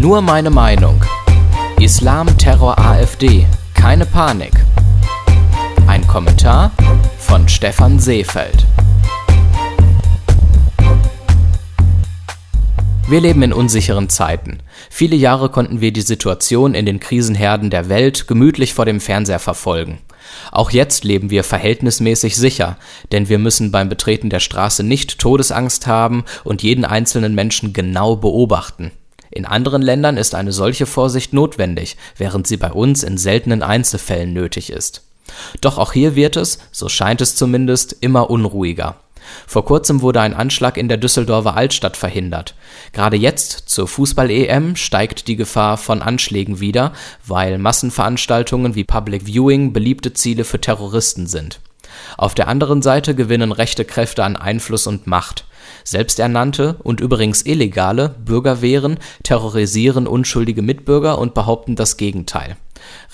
Nur meine Meinung. Islam, Terror, AfD. Keine Panik. Ein Kommentar von Stefan Seefeld. Wir leben in unsicheren Zeiten. Viele Jahre konnten wir die Situation in den Krisenherden der Welt gemütlich vor dem Fernseher verfolgen. Auch jetzt leben wir verhältnismäßig sicher, denn wir müssen beim Betreten der Straße nicht Todesangst haben und jeden einzelnen Menschen genau beobachten. In anderen Ländern ist eine solche Vorsicht notwendig, während sie bei uns in seltenen Einzelfällen nötig ist. Doch auch hier wird es, so scheint es zumindest, immer unruhiger. Vor kurzem wurde ein Anschlag in der Düsseldorfer Altstadt verhindert. Gerade jetzt, zur Fußball-EM, steigt die Gefahr von Anschlägen wieder, weil Massenveranstaltungen wie Public Viewing beliebte Ziele für Terroristen sind. Auf der anderen Seite gewinnen rechte Kräfte an Einfluss und Macht. Selbsternannte und übrigens illegale Bürgerwehren terrorisieren unschuldige Mitbürger und behaupten das Gegenteil.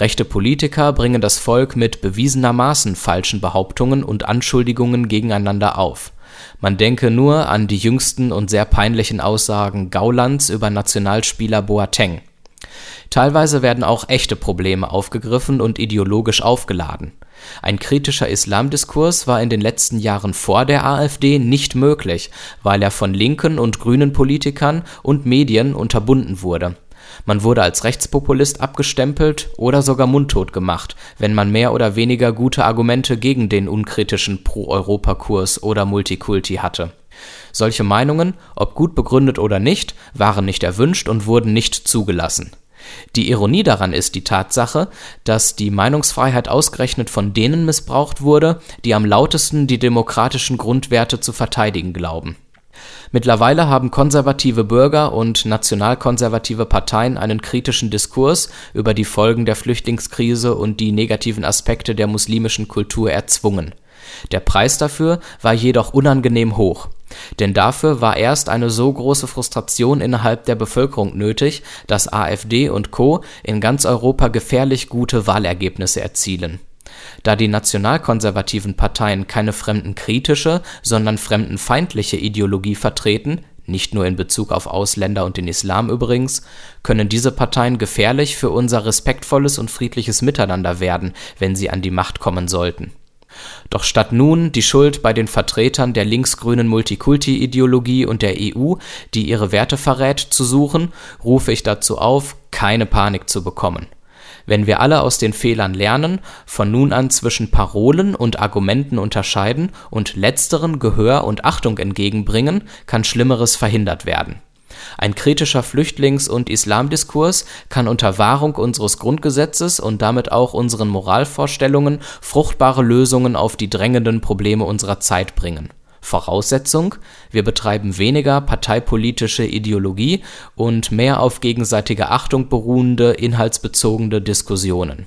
Rechte Politiker bringen das Volk mit bewiesenermaßen falschen Behauptungen und Anschuldigungen gegeneinander auf. Man denke nur an die jüngsten und sehr peinlichen Aussagen Gaulands über Nationalspieler Boateng. Teilweise werden auch echte Probleme aufgegriffen und ideologisch aufgeladen. Ein kritischer Islamdiskurs war in den letzten Jahren vor der AfD nicht möglich, weil er von linken und grünen Politikern und Medien unterbunden wurde man wurde als Rechtspopulist abgestempelt oder sogar mundtot gemacht, wenn man mehr oder weniger gute Argumente gegen den unkritischen Pro-Europa-Kurs oder Multikulti hatte. Solche Meinungen, ob gut begründet oder nicht, waren nicht erwünscht und wurden nicht zugelassen. Die Ironie daran ist die Tatsache, dass die Meinungsfreiheit ausgerechnet von denen missbraucht wurde, die am lautesten die demokratischen Grundwerte zu verteidigen glauben Mittlerweile haben konservative Bürger und nationalkonservative Parteien einen kritischen Diskurs über die Folgen der Flüchtlingskrise und die negativen Aspekte der muslimischen Kultur erzwungen. Der Preis dafür war jedoch unangenehm hoch. Denn dafür war erst eine so große Frustration innerhalb der Bevölkerung nötig, dass AfD und Co. in ganz Europa gefährlich gute Wahlergebnisse erzielen da die nationalkonservativen Parteien keine fremdenkritische, sondern fremdenfeindliche Ideologie vertreten nicht nur in Bezug auf Ausländer und den Islam übrigens, können diese Parteien gefährlich für unser respektvolles und friedliches Miteinander werden, wenn sie an die Macht kommen sollten. Doch statt nun die Schuld bei den Vertretern der linksgrünen Multikulti-Ideologie und der EU, die ihre Werte verrät, zu suchen, rufe ich dazu auf, keine Panik zu bekommen wenn wir alle aus den Fehlern lernen, von nun an zwischen Parolen und Argumenten unterscheiden und letzteren Gehör und Achtung entgegenbringen, kann Schlimmeres verhindert werden. Ein kritischer Flüchtlings- und Islamdiskurs kann unter Wahrung unseres Grundgesetzes und damit auch unseren Moralvorstellungen fruchtbare Lösungen auf die drängenden Probleme unserer Zeit bringen Voraussetzung: Wir betreiben weniger parteipolitische Ideologie und mehr auf gegenseitiger Achtung beruhende, inhaltsbezogene Diskussionen.